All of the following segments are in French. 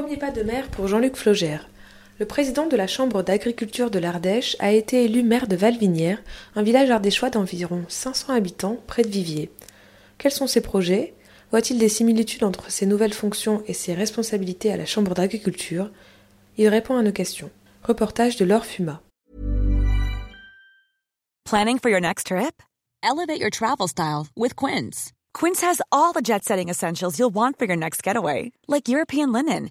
Premier pas de maire pour Jean-Luc Flogère. Le président de la Chambre d'agriculture de l'Ardèche a été élu maire de Valvinière, un village ardéchois d'environ 500 habitants près de Viviers. Quels sont ses projets? Voit-il des similitudes entre ses nouvelles fonctions et ses responsabilités à la Chambre d'agriculture? Il répond à nos questions. Reportage de Laure Fuma. Planning for your next trip? Elevate your travel style with Quince. Quince has all the jet setting essentials you'll want for your next getaway, like European linen,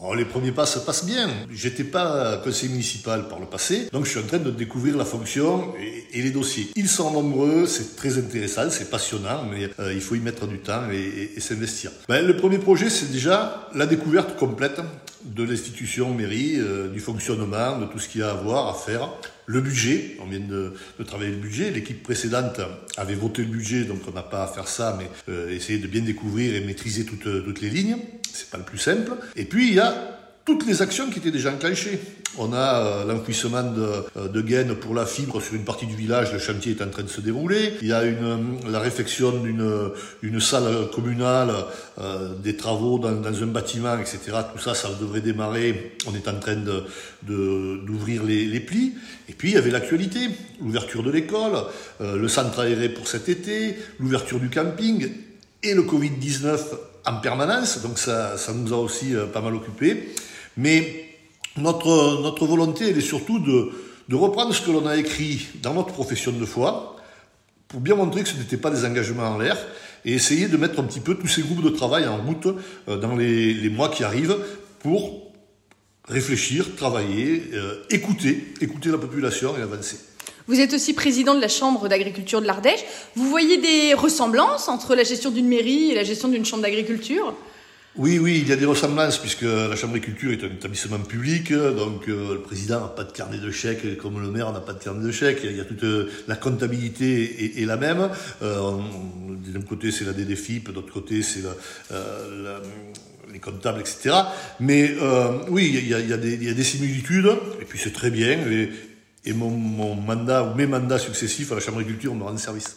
Oh, les premiers pas se passent bien. J'étais pas conseiller municipal par le passé, donc je suis en train de découvrir la fonction et, les dossiers. Ils sont nombreux, c'est très intéressant, c'est passionnant, mais euh, il faut y mettre du temps et, et s'investir. Ben, le premier projet, c'est déjà la découverte complète de l'institution mairie, euh, du fonctionnement, de tout ce qu'il y a à voir, à faire. Le budget, on vient de, de travailler le budget. L'équipe précédente avait voté le budget, donc on n'a pas à faire ça, mais euh, essayer de bien découvrir et maîtriser toutes, toutes les lignes. C'est pas le plus simple. Et puis il y a toutes les actions qui étaient déjà enclenchées. On a euh, l'enfouissement de, euh, gaines pour la fibre sur une partie du village, le chantier est en train de se dérouler. Il y a euh, la réflexion d'une une salle communale, euh, des travaux dans, un bâtiment, etc. Tout ça, ça devrait démarrer. On est en train de, d'ouvrir les, les, plis. Et puis il y avait l'actualité, l'ouverture de l'école, euh, le centre aéré pour cet été, l'ouverture du camping et le Covid-19 en permanence. Donc ça, ça nous a aussi pas mal occupé. Mais notre, notre volonté, elle est surtout de, de reprendre ce que l'on a écrit dans notre profession de foi, pour bien montrer que ce n'était pas des engagements en l'air, et essayer de mettre un petit peu tous ces groupes de travail en route euh, dans les, les, mois qui arrivent pour réfléchir, travailler, euh, écouter, écouter la population et avancer. Vous êtes aussi président de la Chambre d'agriculture de l'Ardèche. Vous voyez des ressemblances entre la gestion d'une mairie et la gestion d'une chambre d'agriculture? Oui, oui, il y a des ressemblances puisque la Chambre d'agriculture est un établissement public, donc euh, le président n'a pas de carnet de chèques comme le maire n'a pas de carnet de chèques. Il y a toute euh, la comptabilité est, la même. Euh, D'un côté c'est la DDFIP, de l'autre côté c'est les comptables, etc. Mais oui, il y, a, des, des, similitudes et puis c'est très bien. Et, mon, mandat ou mes mandats successifs à la Chambre d'agriculture me rendent service.